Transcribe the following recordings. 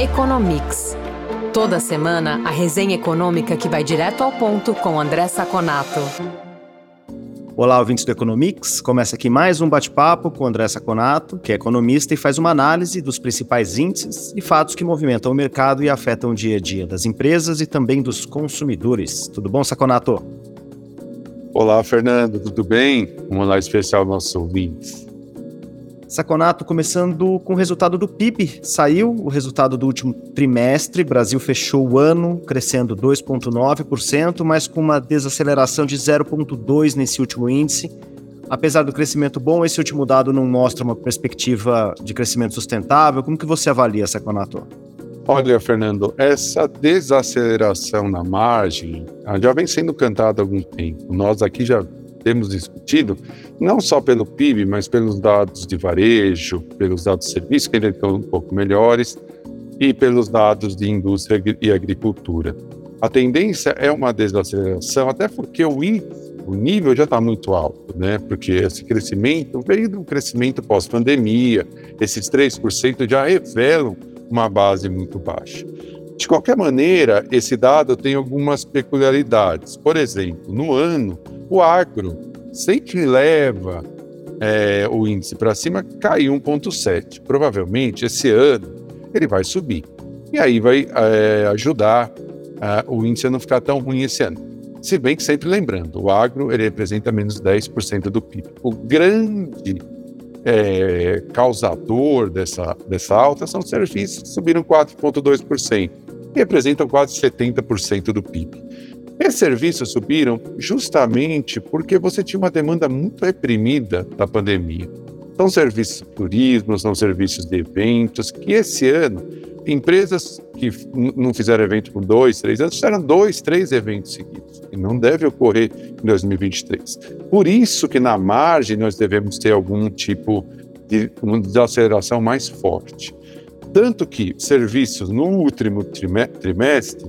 Economics. Toda semana, a resenha econômica que vai direto ao ponto com André Saconato. Olá, ouvintes do Economics. Começa aqui mais um bate-papo com André Saconato, que é economista e faz uma análise dos principais índices e fatos que movimentam o mercado e afetam o dia a dia das empresas e também dos consumidores. Tudo bom, Saconato? Olá, Fernando, tudo bem? Um olá especial aos nossos ouvintes. Saconato, começando com o resultado do PIB. Saiu o resultado do último trimestre. Brasil fechou o ano crescendo 2,9%, mas com uma desaceleração de 0,2% nesse último índice. Apesar do crescimento bom, esse último dado não mostra uma perspectiva de crescimento sustentável. Como que você avalia, Saconato? Olha, Fernando, essa desaceleração na margem já vem sendo cantada há algum tempo. Nós aqui já temos discutido, não só pelo PIB, mas pelos dados de varejo, pelos dados de serviço, que ainda estão um pouco melhores, e pelos dados de indústria e agricultura. A tendência é uma desaceleração, até porque o índice, o nível já está muito alto, né? Porque esse crescimento veio do crescimento pós-pandemia, esses 3% já revelam uma base muito baixa. De qualquer maneira, esse dado tem algumas peculiaridades. Por exemplo, no ano, o agro sempre leva é, o índice para cima, caiu 1,7. Provavelmente esse ano ele vai subir. E aí vai é, ajudar é, o índice a não ficar tão ruim esse ano. Se bem que sempre lembrando, o agro ele representa menos 10% do PIB. O grande é, causador dessa, dessa alta são os serviços, que subiram 4,2%, e representam quase 70% do PIB. Esses serviços subiram justamente porque você tinha uma demanda muito reprimida da pandemia. São serviços de turismo, são serviços de eventos, que esse ano, empresas que não fizeram evento por dois, três anos, fizeram dois, três eventos seguidos. E não deve ocorrer em 2023. Por isso que na margem nós devemos ter algum tipo de desaceleração mais forte. Tanto que serviços no último trimestre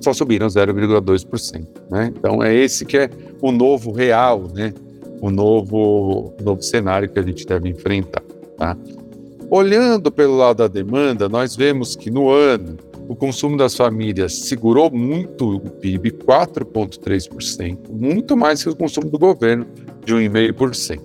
só subiram 0,2%. Né? Então é esse que é o novo real, né? o novo, novo cenário que a gente deve enfrentar. Tá? Olhando pelo lado da demanda, nós vemos que no ano o consumo das famílias segurou muito o PIB, 4,3%, muito mais que o consumo do governo, de 1,5%.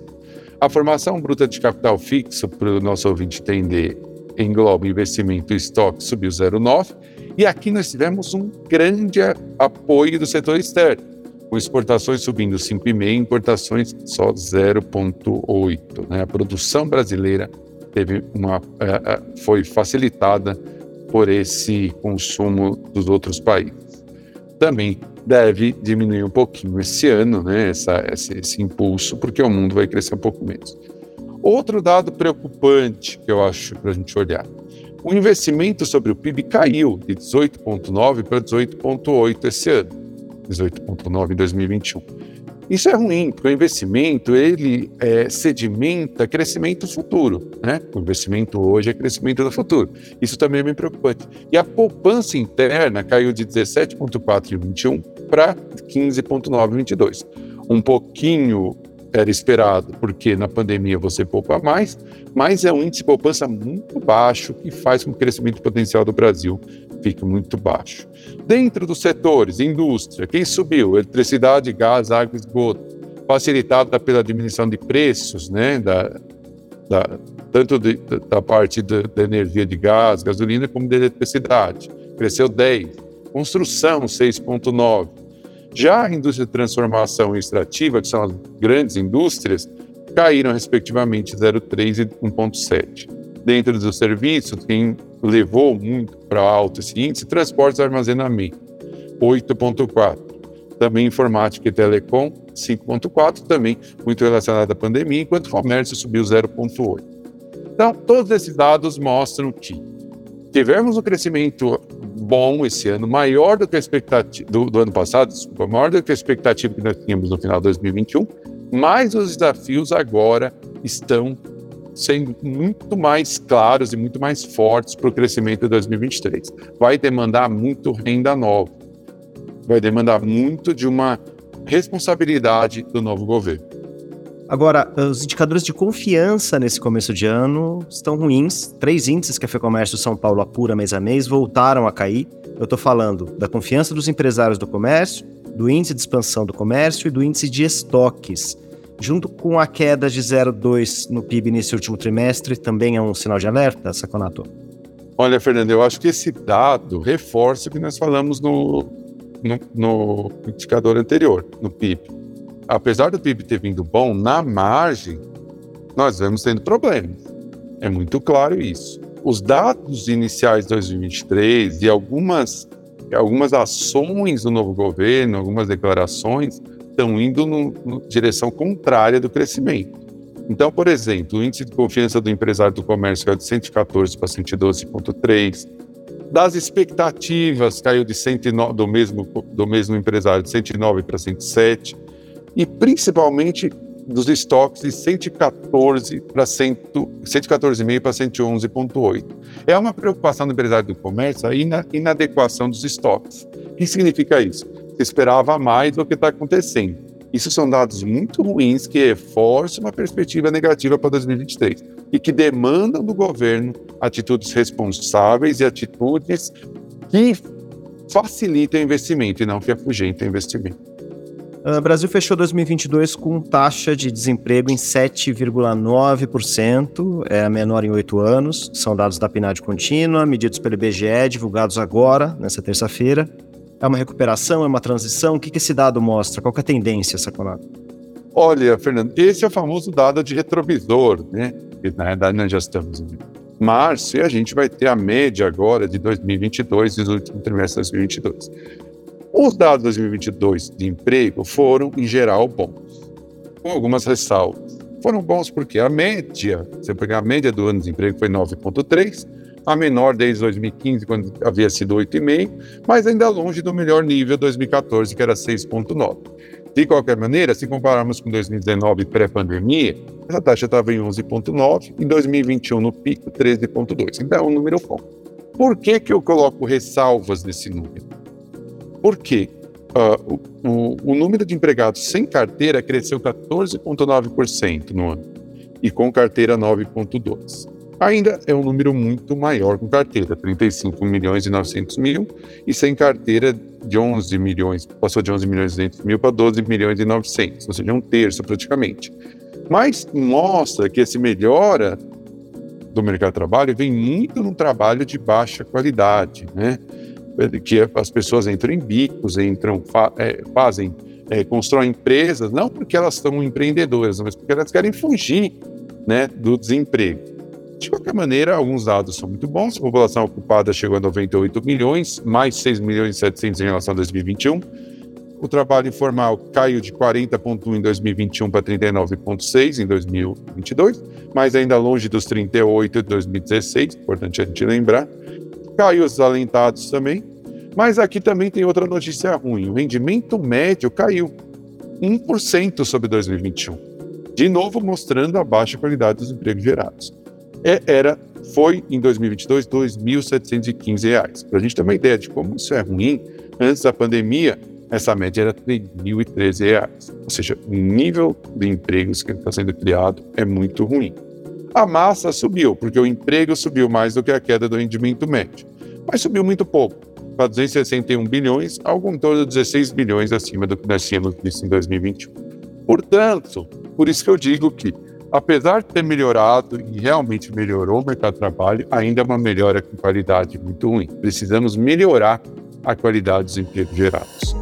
A formação bruta de capital fixo, para o nosso ouvinte entender, engloba investimento e estoque, subiu 0,9%, e aqui nós tivemos um grande apoio do setor externo, com exportações subindo 5,5%, importações só 0,8%. Né? A produção brasileira teve uma, é, é, foi facilitada por esse consumo dos outros países. Também deve diminuir um pouquinho esse ano, né, essa, esse, esse impulso, porque o mundo vai crescer um pouco menos. Outro dado preocupante que eu acho para a gente olhar o investimento sobre o PIB caiu de 18,9 para 18,8 esse ano, 18,9 em 2021. Isso é ruim, porque o investimento ele é, sedimenta crescimento futuro, né? O investimento hoje é crescimento do futuro. Isso também é bem preocupante. E a poupança interna caiu de 17,4 em 21 para 15,9 em 22. Um pouquinho era esperado, porque na pandemia você poupa mais, mas é um índice de poupança muito baixo que faz com que o crescimento potencial do Brasil fique muito baixo. Dentro dos setores, indústria, quem subiu? Eletricidade, gás, água esgoto, facilitada pela diminuição de preços, né, da, da tanto de, da parte da, da energia de gás, gasolina, como da eletricidade. Cresceu 10. Construção, 6,9 já a indústria de transformação extrativa, que são as grandes indústrias, caíram respectivamente 0,3 e 1,7. Dentro dos serviços, quem levou muito para alto esse índice, transportes e armazenamento, 8,4. Também informática e telecom, 5,4, também muito relacionado à pandemia, enquanto comércio subiu 0,8. Então, todos esses dados mostram que tivemos um crescimento bom esse ano, maior do que a expectativa do, do ano passado, desculpa, maior do que a expectativa que nós tínhamos no final de 2021, mas os desafios agora estão sendo muito mais claros e muito mais fortes para o crescimento de 2023. Vai demandar muito renda nova, vai demandar muito de uma responsabilidade do novo governo. Agora, os indicadores de confiança nesse começo de ano estão ruins. Três índices que a FEComércio São Paulo apura mês a mês voltaram a cair. Eu estou falando da confiança dos empresários do comércio, do índice de expansão do comércio e do índice de estoques. Junto com a queda de 0,2 no PIB nesse último trimestre, também é um sinal de alerta, Saconato? Olha, Fernando, eu acho que esse dado reforça o que nós falamos no, no, no indicador anterior, no PIB. Apesar do PIB ter vindo bom, na margem, nós vamos tendo problemas. É muito claro isso. Os dados iniciais de 2023 e algumas, algumas ações do novo governo, algumas declarações, estão indo na direção contrária do crescimento. Então, por exemplo, o índice de confiança do empresário do comércio caiu de 114 para 112,3. Das expectativas, caiu de 109, do, mesmo, do mesmo empresário de 109 para 107. E principalmente dos estoques de 114 para 114,5 para 111,8. É uma preocupação do empresário do comércio a inadequação dos estoques. O que significa isso? Se esperava mais do que está acontecendo. Isso são dados muito ruins que reforçam uma perspectiva negativa para 2023 e que demandam do governo atitudes responsáveis e atitudes que facilitem o investimento e não que afugentem o investimento. O Brasil fechou 2022 com taxa de desemprego em 7,9%, é a menor em oito anos. São dados da PNAD contínua, medidos pelo IBGE, divulgados agora, nessa terça-feira. É uma recuperação? É uma transição? O que, que esse dado mostra? Qual é a tendência, Saconato? Olha, Fernando, esse é o famoso dado de retrovisor, né? Que na verdade nós já estamos em março e a gente vai ter a média agora de 2022 e os últimos trimestres de 2022. Os dados de 2022 de emprego foram, em geral, bons, com algumas ressalvas. Foram bons porque a média, se eu pegar a média do ano de emprego, foi 9,3, a menor desde 2015, quando havia sido 8,5, mas ainda longe do melhor nível 2014, que era 6,9. De qualquer maneira, se compararmos com 2019 pré-pandemia, essa taxa estava em 11,9, em 2021 no pico 13,2. Então é um número bom. Por que, que eu coloco ressalvas nesse número? Porque uh, o, o, número de empregados sem carteira cresceu 14,9% no ano e com carteira 9,2%. Ainda é um número muito maior com carteira, 35 milhões e 900 mil, e sem carteira de 11 milhões, passou de 11 milhões e 200 mil para 12 milhões e 900, ou seja, um terço praticamente. Mas mostra que esse melhora do mercado de trabalho vem muito num trabalho de baixa qualidade, né? Que as pessoas entram em bicos, entram, fa é, fazem, é, constroem empresas, não porque elas são empreendedoras, mas porque elas querem fugir né, do desemprego. De qualquer maneira, alguns dados são muito bons. A população ocupada chegou a 98 milhões, mais 6 milhões e 700 em relação a 2021. O trabalho informal caiu de 40,1 em 2021 para 39,6 em 2022, mas ainda longe dos 38 de 2016, importante a gente lembrar. Caiu os desalentados também, mas aqui também tem outra notícia ruim. O rendimento médio caiu 1% sobre 2021, de novo mostrando a baixa qualidade dos empregos gerados. É, era, foi em 2022 R$ 2.715. Para a gente ter uma ideia de como isso é ruim, antes da pandemia, essa média era R$ 3.013. Ou seja, o nível de empregos que está sendo criado é muito ruim. A massa subiu, porque o emprego subiu mais do que a queda do rendimento médio. Mas subiu muito pouco, para 261 bilhões, algo em torno de 16 bilhões acima do que nós tínhamos visto em 2021. Portanto, por isso que eu digo que apesar de ter melhorado e realmente melhorou o mercado de trabalho, ainda é uma melhora com qualidade muito ruim. Precisamos melhorar a qualidade dos empregos gerados.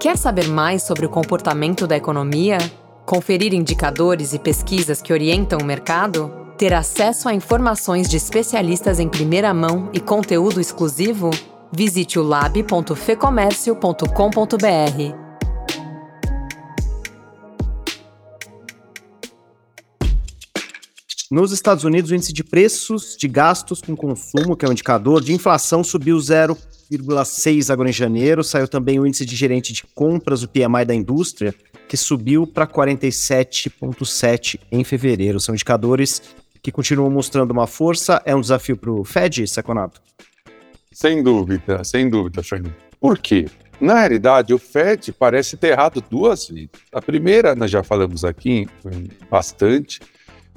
Quer saber mais sobre o comportamento da economia? Conferir indicadores e pesquisas que orientam o mercado? Ter acesso a informações de especialistas em primeira mão e conteúdo exclusivo? Visite o lab.fecomércio.com.br. Nos Estados Unidos, o índice de preços de gastos com consumo, que é o um indicador de inflação, subiu 0,6 agora em janeiro. Saiu também o índice de gerente de compras, o PMI da indústria, que subiu para 47,7 em fevereiro. São indicadores que continuam mostrando uma força. É um desafio para o Fed, Saconato? Sem dúvida, sem dúvida, Fernando. Por quê? Na realidade, o FED parece ter errado duas vezes. A primeira, nós já falamos aqui bastante,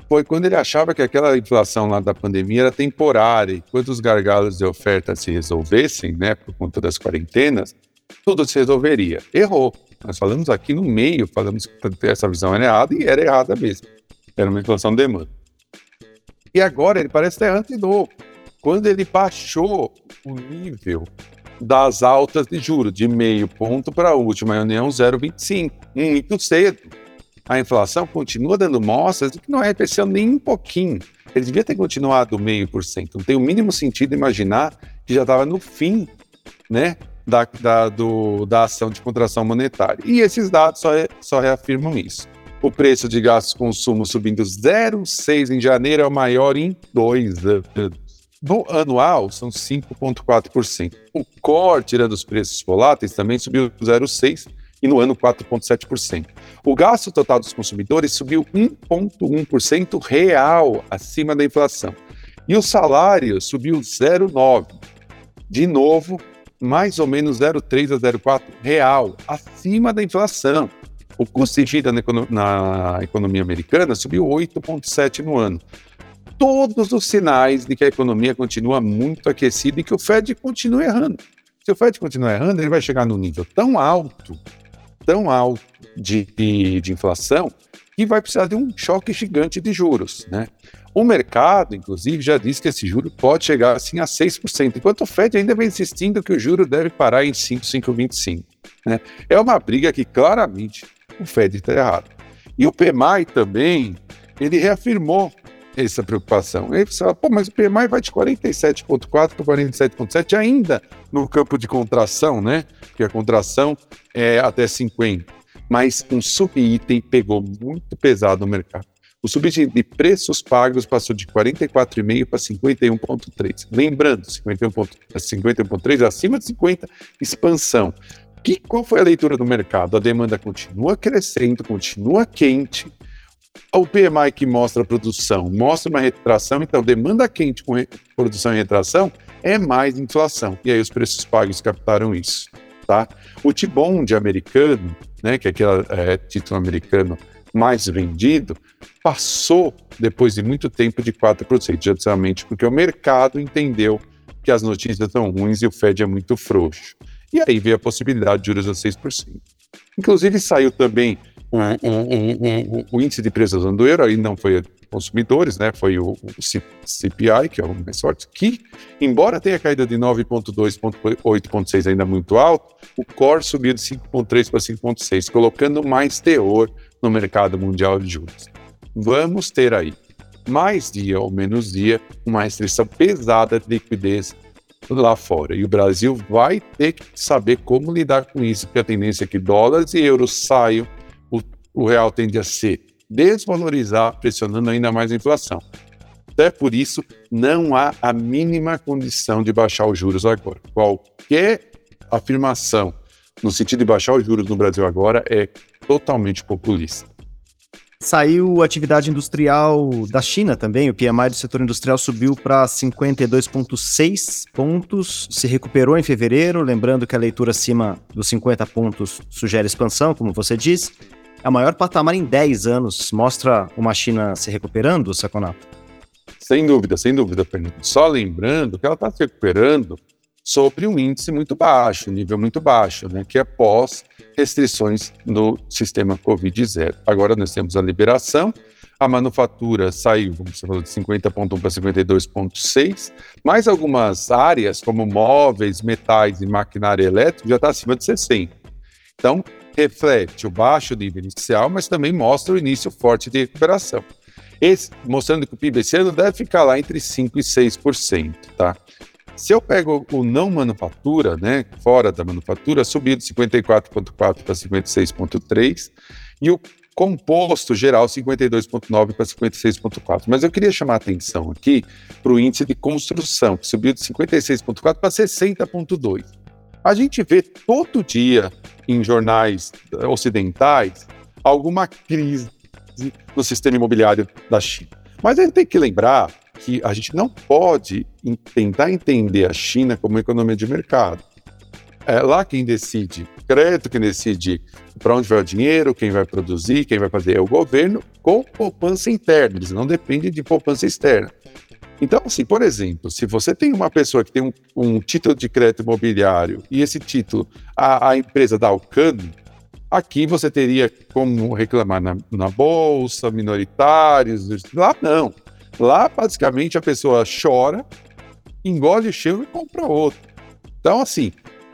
foi quando ele achava que aquela inflação lá da pandemia era temporária, e quando os gargalos de oferta se resolvessem, né, por conta das quarentenas, tudo se resolveria. Errou. Nós falamos aqui no meio, falamos que essa visão era errada e era errada mesmo. Era uma inflação de demanda. E agora ele parece ter de novo. Quando ele baixou o nível das altas de juros, de meio ponto para a última reunião 0,25, muito cedo. A inflação continua dando mostras de que não é arrefeceu nem um pouquinho. Ele devia ter continuado meio por cento. Não tem o mínimo sentido imaginar que já estava no fim né, da, da, do, da ação de contração monetária. E esses dados só, só reafirmam isso. O preço de gastos consumo subindo 0,6 em janeiro é o maior em dois anos. No anual, são 5,4%. O core, tirando os preços voláteis, também subiu 0,6% e no ano 4,7%. O gasto total dos consumidores subiu 1,1% real acima da inflação. E o salário subiu 0,9%. De novo, mais ou menos 0,3 a 0,4 real acima da inflação. O custo de vida na, na economia americana subiu 8,7 no ano. Todos os sinais de que a economia continua muito aquecida e que o Fed continua errando. Se o Fed continuar errando, ele vai chegar num nível tão alto, tão alto de, de, de inflação, que vai precisar de um choque gigante de juros, né? O mercado, inclusive, já disse que esse juro pode chegar assim a 6%, enquanto o Fed ainda vem insistindo que o juro deve parar em 5, 5,25. Né? É uma briga que claramente o Fed está errado. E o PMI também, ele reafirmou essa preocupação. Ele fala, pô, mas o PMI vai de 47,4 para 47,7 ainda no campo de contração, né? Porque a contração é até 50. Mas um subitem pegou muito pesado no mercado. O subitem de preços pagos passou de 44,5 para 51,3. Lembrando, 51,3 51 acima de 50, expansão. Que, qual foi a leitura do mercado? A demanda continua crescendo, continua quente. O PMI que mostra a produção mostra uma retração, então demanda quente com produção e retração é mais inflação. E aí os preços pagos captaram isso. Tá? O T-Bond americano, né, que é aquele é, título americano mais vendido, passou depois de muito tempo de 4%, justamente porque o mercado entendeu que as notícias são ruins e o Fed é muito frouxo. E aí veio a possibilidade de juros a 6%. Inclusive saiu também o, o, o, o índice de preços do euro, aí não foi consumidores, né? Foi o, CPI, que é o mais forte, que, embora tenha caído de 9,2 para 8,6 ainda muito alto, o core subiu de 5,3 para 5,6, colocando mais teor no mercado mundial de juros. Vamos ter aí, mais dia ou menos dia, uma restrição pesada de liquidez lá fora. E o Brasil vai ter que saber como lidar com isso, porque a tendência é que dólares e euros saiam, o, o real tende a se desvalorizar, pressionando ainda mais a inflação. Até por isso, não há a mínima condição de baixar os juros agora. Qualquer afirmação no sentido de baixar os juros no Brasil agora é totalmente populista. Saiu atividade industrial da China também, o PMI do setor industrial subiu para 52,6 pontos, se recuperou em fevereiro, lembrando que a leitura acima dos 50 pontos sugere expansão, como você disse. É o maior patamar em 10 anos. Mostra uma China se recuperando, Saconato? Sem dúvida, sem dúvida, Fernando. Só lembrando que ela está se recuperando sobre um índice muito baixo, nível muito baixo, né, que é pós restrições no sistema Covid-0. Agora nós temos a liberação, a manufatura saiu, vamos falar de 50,1 para 52,6, mais algumas áreas, como móveis, metais e maquinária elétrica, já está acima de 60. Então, reflete o baixo nível inicial, mas também mostra o início forte de recuperação. Esse, mostrando que o PIB esse ano deve ficar lá entre 5% e 6%. Tá? Se eu pego o não manufatura, né, fora da manufatura, subiu de 54,4 para 56,3 e o composto geral 52,9 para 56,4. Mas eu queria chamar a atenção aqui para o índice de construção, que subiu de 56,4 para 60,2. A gente vê todo dia em jornais ocidentais alguma crise no sistema imobiliário da China. Mas a gente tem que lembrar que a gente não pode tentar entender a China como economia de mercado. é lá quem decide crédito, quem decide para onde vai o dinheiro, quem vai produzir, quem vai fazer é o governo com poupança interna, eles não dependem de poupança externa. Então, assim, por exemplo, se você tem uma pessoa que tem um, um título de crédito imobiliário e esse título a, a empresa dá o cano, aqui você teria como reclamar na, na bolsa, minoritários, lá não. Lá, basicamente, a pessoa chora, engole o chão e compra outro. Então, assim,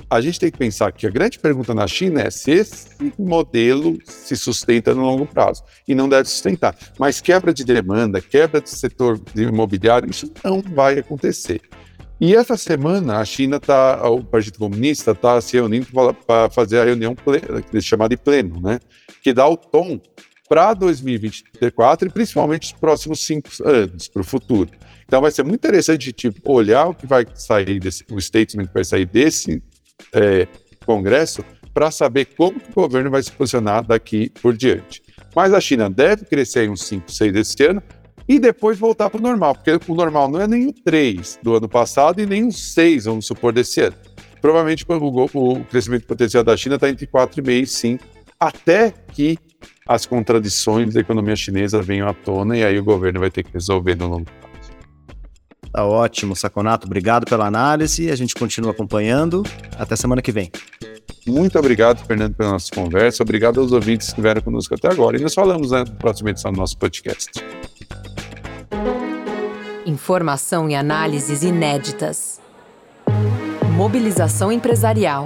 a gente tem que pensar que a grande pergunta na China é se esse modelo se sustenta no longo prazo. E não deve sustentar. Mas quebra de demanda, quebra do setor imobiliário, isso não vai acontecer. E essa semana a China está, o Partido Comunista está se reunindo para fazer a reunião plena, chamada de pleno, né? Que dá o tom para 2024 e principalmente os próximos cinco anos, para o futuro. Então vai ser muito interessante tipo, olhar o que vai sair desse, o statement que vai sair desse é, Congresso para saber como o governo vai se posicionar daqui por diante. Mas a China deve crescer em uns 5, 6 desse ano e depois voltar para o normal, porque o normal não é nem o 3 do ano passado e nem o 6, vamos supor, desse ano. Provavelmente o, o crescimento potencial da China está entre 4,5 e 5, até que as contradições da economia chinesa venham à tona e aí o governo vai ter que resolver no longo prazo. Tá ótimo, Saconato. Obrigado pela análise. A gente continua acompanhando. Até semana que vem. Muito obrigado, Fernando, pela nossa conversa. Obrigado aos ouvintes que estiveram conosco até agora. E nos falamos né, na próxima edição do nosso podcast. Informação e análises inéditas. Mobilização empresarial.